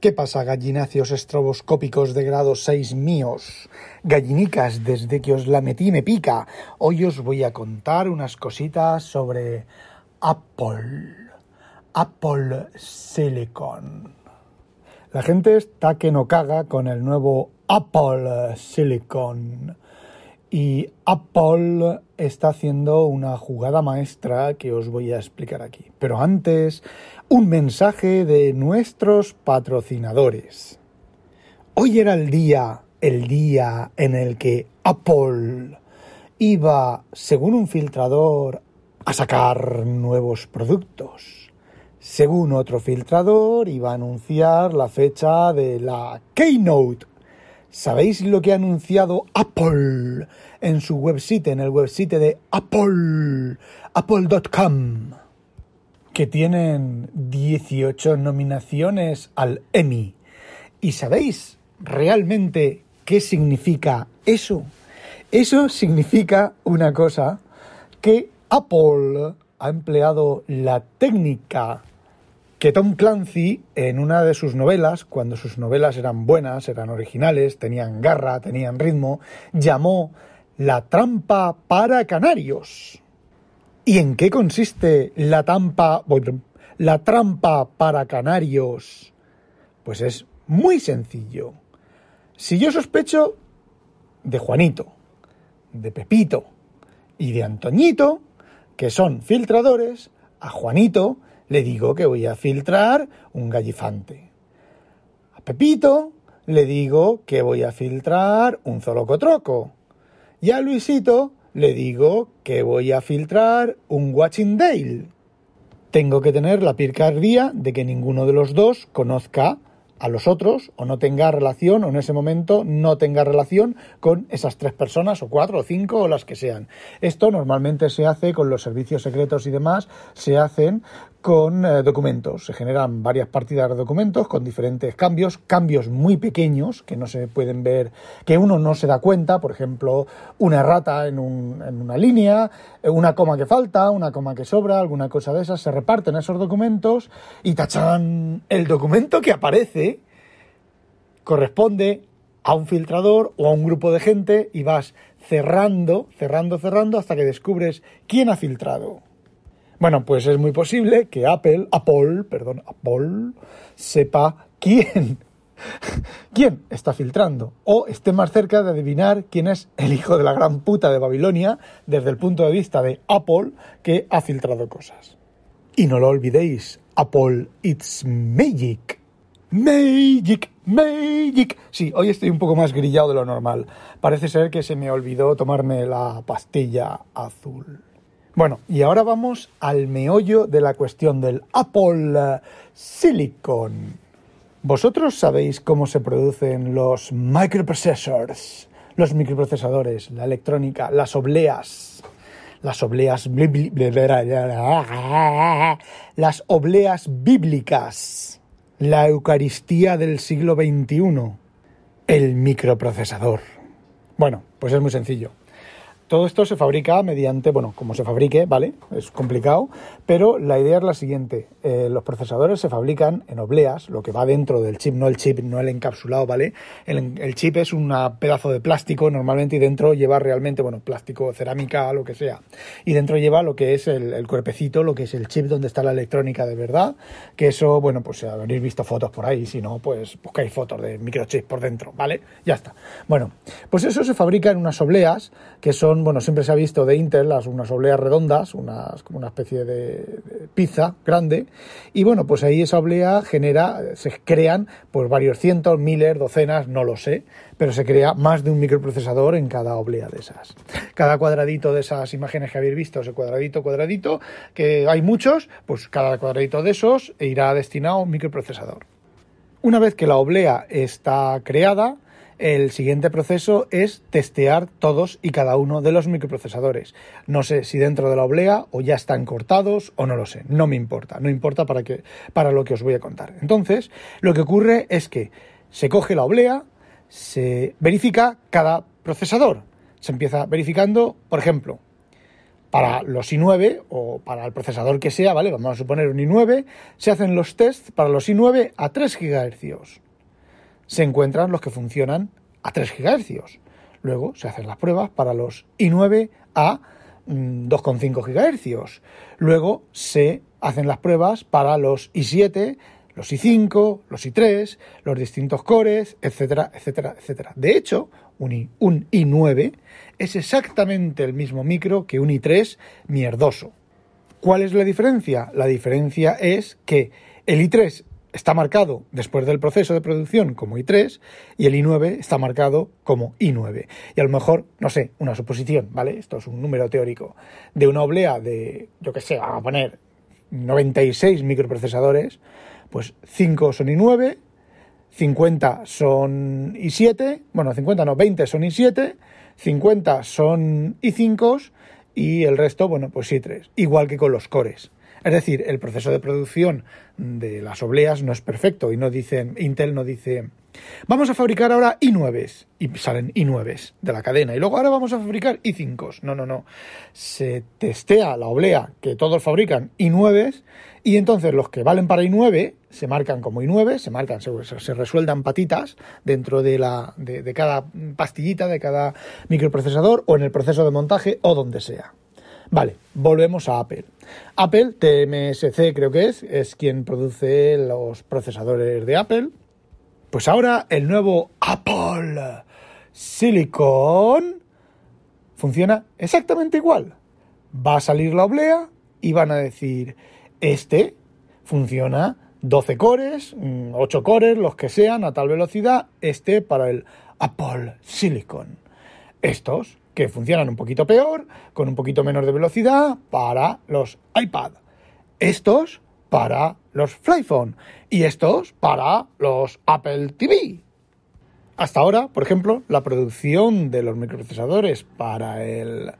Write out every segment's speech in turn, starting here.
¿Qué pasa, gallináceos estroboscópicos de grado 6 míos? Gallinicas, desde que os la metí me pica. Hoy os voy a contar unas cositas sobre Apple. Apple Silicon. La gente está que no caga con el nuevo Apple Silicon. Y Apple está haciendo una jugada maestra que os voy a explicar aquí. Pero antes, un mensaje de nuestros patrocinadores. Hoy era el día, el día en el que Apple iba, según un filtrador, a sacar nuevos productos. Según otro filtrador, iba a anunciar la fecha de la Keynote ¿Sabéis lo que ha anunciado Apple en su website, en el website de Apple, apple.com? Que tienen 18 nominaciones al Emmy. ¿Y sabéis realmente qué significa eso? Eso significa una cosa, que Apple ha empleado la técnica que Tom Clancy, en una de sus novelas, cuando sus novelas eran buenas, eran originales, tenían garra, tenían ritmo, llamó La trampa para canarios. ¿Y en qué consiste la trampa, la trampa para canarios? Pues es muy sencillo. Si yo sospecho de Juanito, de Pepito y de Antoñito, que son filtradores, a Juanito le digo que voy a filtrar un gallifante. A Pepito le digo que voy a filtrar un zolocotroco. Y a Luisito le digo que voy a filtrar un Watching Dale. Tengo que tener la picardía de que ninguno de los dos conozca a los otros o no tenga relación o en ese momento no tenga relación con esas tres personas o cuatro o cinco o las que sean. Esto normalmente se hace con los servicios secretos y demás, se hacen con eh, documentos. Se generan varias partidas de documentos con diferentes cambios, cambios muy pequeños que no se pueden ver, que uno no se da cuenta, por ejemplo, una rata en, un, en una línea, eh, una coma que falta, una coma que sobra, alguna cosa de esas, se reparten esos documentos y tachan el documento que aparece corresponde a un filtrador o a un grupo de gente y vas cerrando, cerrando, cerrando hasta que descubres quién ha filtrado. Bueno, pues es muy posible que Apple, Apple, perdón, Apple, sepa quién, quién está filtrando o esté más cerca de adivinar quién es el hijo de la gran puta de Babilonia desde el punto de vista de Apple que ha filtrado cosas. Y no lo olvidéis, Apple It's Magic. Magic, Magic. Sí, hoy estoy un poco más grillado de lo normal. Parece ser que se me olvidó tomarme la pastilla azul. Bueno, y ahora vamos al meollo de la cuestión del Apple Silicon. ¿Vosotros sabéis cómo se producen los microprocessors, los microprocesadores, la electrónica, las obleas? Las obleas las obleas bíblicas, la Eucaristía del siglo XXI, el microprocesador. Bueno, pues es muy sencillo. Todo esto se fabrica mediante, bueno, como se fabrique, ¿vale? Es complicado, pero la idea es la siguiente. Eh, los procesadores se fabrican en obleas, lo que va dentro del chip, no el chip, no el encapsulado, ¿vale? El, chip es un pedazo de plástico normalmente y dentro lleva realmente, bueno, plástico, cerámica, lo que sea. Y dentro lleva lo que es el, cuerpecito, lo que es el chip donde está la electrónica de verdad, que eso, bueno, pues habréis visto fotos por ahí, si no, pues buscáis fotos de microchip por dentro, ¿vale? Ya está. Bueno, pues eso se fabrica en unas obleas que son bueno, siempre se ha visto de Intel las, unas obleas redondas, unas, como una especie de, pizza grande, y bueno, pues ahí esa oblea genera, se crean pues varios cientos, miles, docenas, no lo sé, pero se crea más de un microprocesador en cada oblea de esas. Cada cuadradito de esas imágenes que habéis visto, ese cuadradito, cuadradito, que hay muchos, pues cada cuadradito de esos irá destinado a un microprocesador. Una vez que la oblea está creada, el siguiente proceso es testear todos y cada uno de los microprocesadores. No sé si dentro de la oblea o ya están cortados o no lo sé, no me importa, no importa para, que, para lo que os voy a contar. Entonces, lo que ocurre es que se coge la oblea, se verifica cada procesador. Se empieza verificando, por ejemplo, para los i9 o para el procesador que sea, ¿vale? Vamos a suponer un i9, se hacen los tests para los i9 a 3 GHz. Se encuentran los que funcionan a 3 GHz. Luego se hacen las pruebas para los i9 a 2,5 mm, GHz. Luego se hacen las pruebas para los i7, los i5, los i3, los distintos cores, etcétera, etcétera, etcétera. De hecho, un, I, un i9 es exactamente el mismo micro que un i3 mierdoso. ¿Cuál es la diferencia? La diferencia es que el i3 está marcado después del proceso de producción como i3 y el i9 está marcado como i9. Y a lo mejor, no sé, una suposición, ¿vale? Esto es un número teórico, de una oblea de, yo qué sé, vamos a poner 96 microprocesadores, pues 5 son i9, 50 son i7, bueno, 50 no, 20 son i7, 50 son i5 y el resto, bueno, pues i3, igual que con los cores. Es decir, el proceso de producción de las obleas no es perfecto y no dicen, Intel no dice, vamos a fabricar ahora i9 y salen i9 de la cadena y luego ahora vamos a fabricar i5. No, no, no. Se testea la oblea que todos fabrican i9 y entonces los que valen para i9 se marcan como i9, se marcan, se, se patitas dentro de, la, de cada pastillita, de cada microprocesador o en el proceso de montaje o donde sea. Vale, volvemos a Apple. Apple, TMSC creo que es, es quien produce los procesadores de Apple. Pues ahora el nuevo Apple Silicon funciona exactamente igual. Va a salir la oblea y van a decir, este funciona 12 cores, 8 mm, cores, los que sean, a tal velocidad, este para el Apple Silicon. Estos que funcionan un poquito peor, con un poquito menos de velocidad para los iPad. Estos para los Flyphone y estos para los Apple TV. Hasta ahora, por ejemplo, la producción de los microprocesadores para el,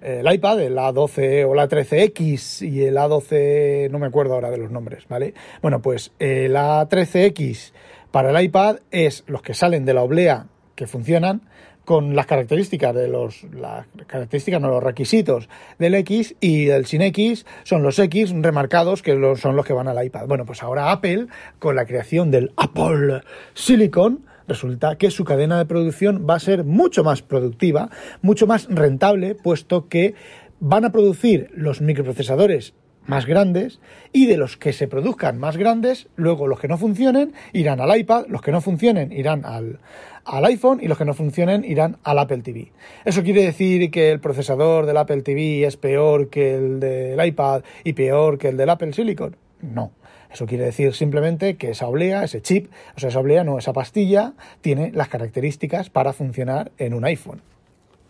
iPad, el A12 o la 13X y el A12, no me acuerdo ahora de los nombres, ¿vale? Bueno, pues el A13X para el iPad es los que salen de la oblea que funcionan con las características de los las características no los requisitos del X y del sin X son los X remarcados que son los que van al iPad. Bueno, pues ahora Apple con la creación del Apple Silicon resulta que su cadena de producción va a ser mucho más productiva, mucho más rentable, puesto que van a producir los microprocesadores más grandes y de los que se produzcan más grandes, luego los que no funcionen irán al iPad, los que no funcionen irán al, al iPhone y los que no funcionen irán al Apple TV. ¿Eso quiere decir que el procesador del Apple TV es peor que el del iPad y peor que el del Apple Silicon? No. Eso quiere decir simplemente que esa oblea, ese chip, o sea, esa oblea, no, esa pastilla, tiene las características para funcionar en un iPhone.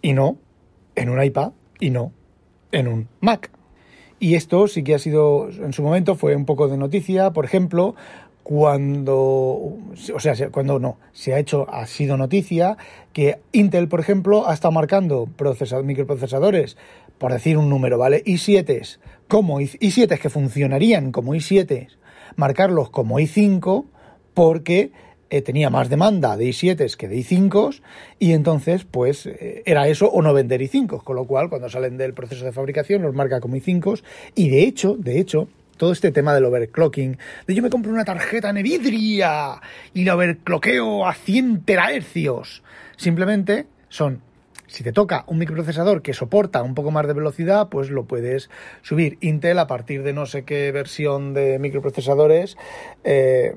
Y no en un iPad y no en un Mac. Y esto sí que ha sido, en su momento fue un poco de noticia, por ejemplo, cuando, o sea, cuando no, se ha hecho, ha sido noticia que Intel, por ejemplo, ha estado marcando microprocesadores, por decir un número, ¿vale? i7 como i7 que funcionarían como i7, marcarlos como i5 porque eh, tenía más demanda de i7 que de i5 y entonces pues eh, era eso o no vender i5, con lo cual cuando salen del proceso de fabricación los marca como i5 y de hecho, de hecho, todo este tema del overclocking, de yo me compro una tarjeta Nvidia y la overcloqueo a 100 terahercios, simplemente son si te toca un microprocesador que soporta un poco más de velocidad, pues lo puedes subir. Intel, a partir de no sé qué versión de microprocesadores, eh,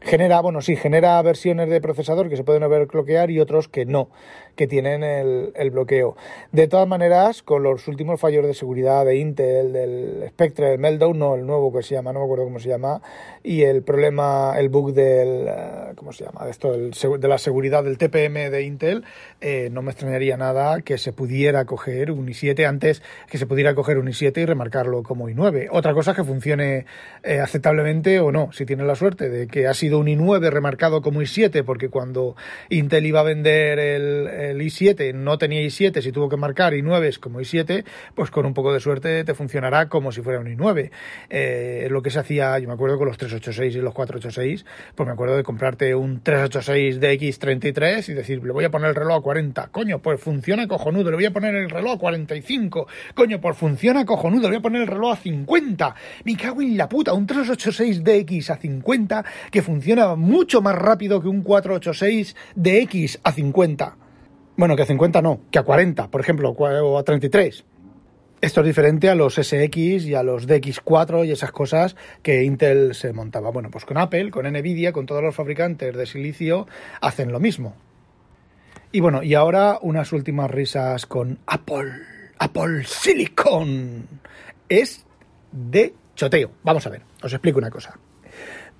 genera, bueno, sí, genera versiones de procesador que se pueden overclockear y otros que no, que tienen el, el, bloqueo. De todas maneras, con los últimos fallos de seguridad de Intel, del Spectre, del Meltdown, no, el nuevo que se llama, no me acuerdo cómo se llama, y el problema, el bug del, eh, ¿cómo se llama? Esto, de la seguridad del TPM de Intel, eh, no me extrañaría nada que se pudiera coger un i7 antes, que se pudiera coger un i7 y remarcarlo como i9. Otra cosa es que funcione eh, aceptablemente o no, si tienes la suerte de que así un i9 remarcado como i7, porque cuando Intel iba a vender el, i7 no tenía i7, si tuvo que marcar i9 como i7, pues con un poco de suerte te funcionará como si fuera un i9. Eh, lo que se hacía, yo me acuerdo con los 386 y los 486, pues me acuerdo de comprarte un 386 DX33 y decir, le voy a poner el reloj a 40, coño, pues funciona cojonudo, le voy a poner el reloj a 45, coño, pues funciona cojonudo, le voy a poner el reloj a 50, me cago en la puta, un 386 DX a 50 que funciona mucho más rápido que un 486 DX a 50. Bueno, que a 50 no, que a 40, por ejemplo, o a 33. Esto es diferente a los SX y a los DX4 y esas cosas que Intel se montaba. Bueno, pues con Apple, con Nvidia, con todos los fabricantes de silicio, hacen lo mismo. Y bueno, y ahora unas últimas risas con Apple. Apple Silicon. Es de choteo. Vamos a ver, os explico una cosa.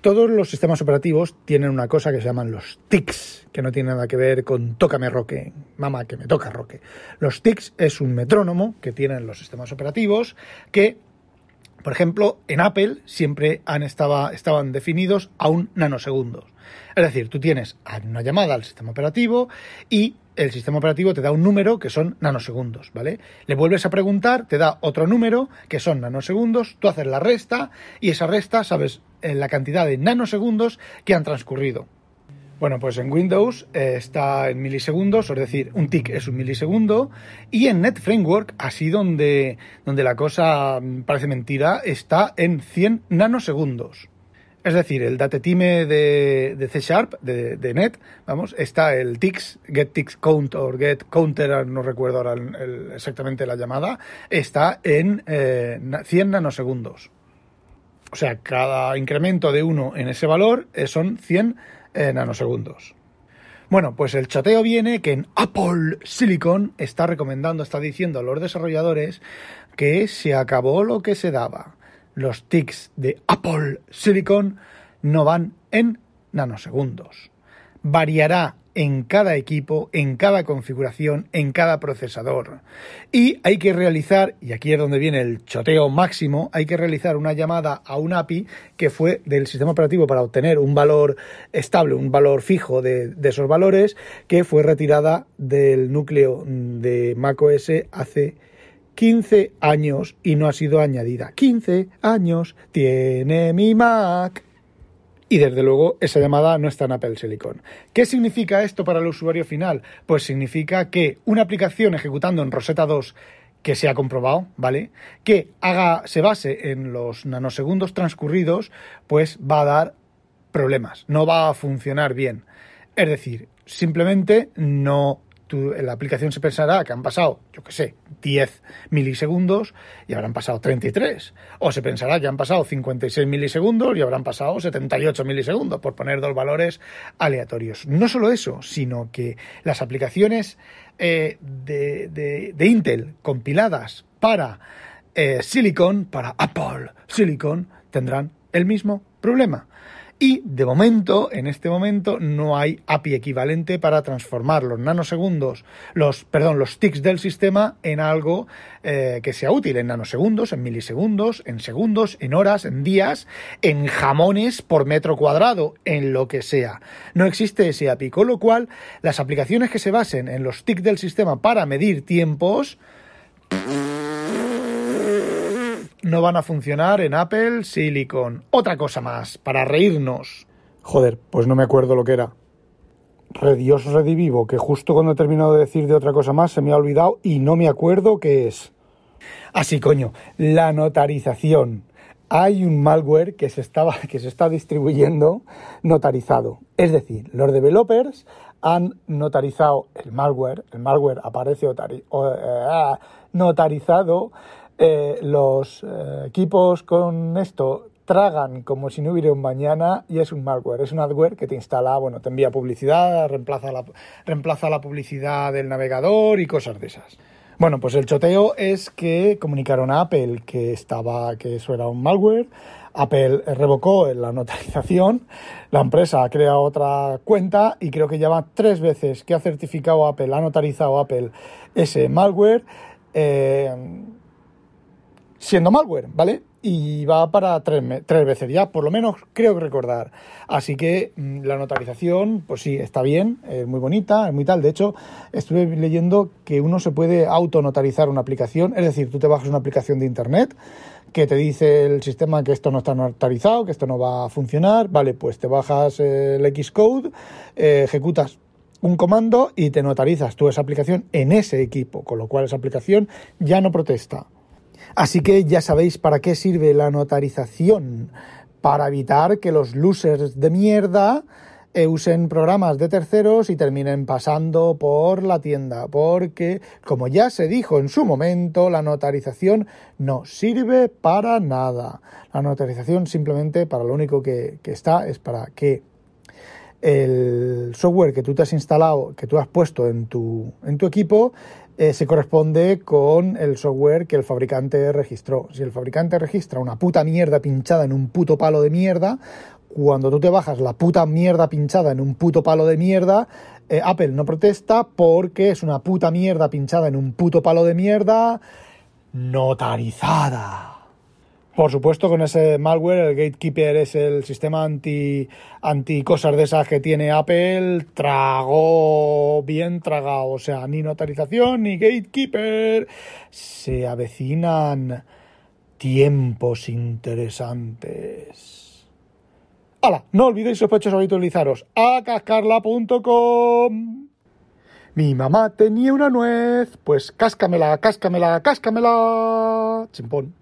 Todos los sistemas operativos tienen una cosa que se llaman los tics, que no tiene nada que ver con tócame roque, mamá que me toca roque. Los tics es un metrónomo que tienen los sistemas operativos que, por ejemplo, en Apple siempre han estaba, estaban definidos a un nanosegundos. Es decir, tú tienes una llamada al sistema operativo y el sistema operativo te da un número que son nanosegundos, ¿vale? Le vuelves a preguntar, te da otro número que son nanosegundos, tú haces la resta y esa resta sabes en la cantidad de nanosegundos que han transcurrido. Bueno, pues en Windows eh, está en milisegundos, es decir, un tick es un milisegundo, y en Net Framework, así donde, donde la cosa parece mentira, está en 100 nanosegundos. Es decir, el datetime de, de C Sharp, de, Net, vamos, está el ticks, get ticks o get counter, no recuerdo ahora exactamente la llamada, está en 100 eh, nanosegundos. O sea, cada incremento de uno en ese valor eh, son 100 eh, nanosegundos. Bueno, pues el chateo viene que en Apple Silicon está recomendando, está diciendo a los desarrolladores que se acabó lo que se daba. Los tics de Apple Silicon no van en nanosegundos. Variará en cada equipo, en cada configuración, en cada procesador. Y hay que realizar, y aquí es donde viene el choteo máximo, hay que realizar una llamada a un API que fue del sistema operativo para obtener un valor estable, un valor fijo de, esos valores, que fue retirada del núcleo de macOS hace 15 años y no ha sido añadida. 15 años tiene mi Mac y desde luego esa llamada no está en Apple Silicon. ¿Qué significa esto para el usuario final? Pues significa que una aplicación ejecutando en Rosetta 2 que se ha comprobado, ¿vale? Que haga, se base en los nanosegundos transcurridos, pues va a dar problemas, no va a funcionar bien. Es decir, simplemente no la aplicación se pensará que han pasado, yo qué sé, 10 milisegundos y habrán pasado 33. O se pensará que han pasado 56 milisegundos y habrán pasado 78 milisegundos, por poner dos valores aleatorios. No solo eso, sino que las aplicaciones eh, de, Intel compiladas para eh, Silicon, para Apple Silicon, tendrán el mismo problema. Y de momento, en este momento, no hay API equivalente para transformar los nanosegundos, los, perdón, los ticks del sistema en algo eh, que sea útil en nanosegundos, en milisegundos, en segundos, en horas, en días, en jamones por metro cuadrado, en lo que sea. No existe ese API, con lo cual las aplicaciones que se basen en los ticks del sistema para medir tiempos no van a funcionar en Apple Silicon. Otra cosa más, para reírnos. Joder, pues no me acuerdo lo que era. Redios redivivo, que justo cuando he terminado de decir de otra cosa más se me ha olvidado y no me acuerdo qué es. Así, coño, la notarización. Hay un malware que se, estaba, que se está distribuyendo notarizado. Es decir, los developers han notarizado el malware, el malware aparece eh, notarizado eh, los eh, equipos con esto tragan como si no hubiera un mañana y es un malware, es un adware que te instala, bueno, te envía publicidad, reemplaza la, reemplaza la publicidad del navegador y cosas de esas. Bueno, pues el choteo es que comunicaron a Apple que estaba, que eso era un malware. Apple revocó la notarización, la empresa ha creado otra cuenta y creo que ya va tres veces que ha certificado Apple, ha notarizado Apple ese malware. Eh, siendo malware, ¿vale? y va para tres, tres, veces ya, por lo menos creo que recordar. Así que mm, la notarización, pues sí, está bien, es muy bonita, es muy tal. De hecho, estuve leyendo que uno se puede autonotarizar una aplicación, es decir, tú te bajas una aplicación de internet que te dice el sistema que esto no está notarizado, que esto no va a funcionar, vale, pues te bajas el Xcode, eh, ejecutas un comando y te notarizas tú esa aplicación en ese equipo, con lo cual esa aplicación ya no protesta. Así que ya sabéis para qué sirve la notarización. Para evitar que los losers de mierda eh, usen programas de terceros y terminen pasando por la tienda. Porque, como ya se dijo en su momento, la notarización no sirve para nada. La notarización simplemente para lo único que, que está es para que el software que tú te has instalado, que tú has puesto en tu, en tu equipo, eh, se corresponde con el software que el fabricante registró. Si el fabricante registra una puta mierda pinchada en un puto palo de mierda, cuando tú te bajas la puta mierda pinchada en un puto palo de mierda, eh, Apple no protesta porque es una puta mierda pinchada en un puto palo de mierda notarizada. Por supuesto, con ese malware, el Gatekeeper es el sistema anti, anti cosas de esas que tiene Apple, tragó bien tragado. O sea, ni notarización ni Gatekeeper. Se avecinan tiempos interesantes. ¡Hala! No olvidéis sospechosos habitualizaros a cascarla.com. Mi mamá tenía una nuez, pues cáscamela, cáscamela, cáscamela. Chimpón.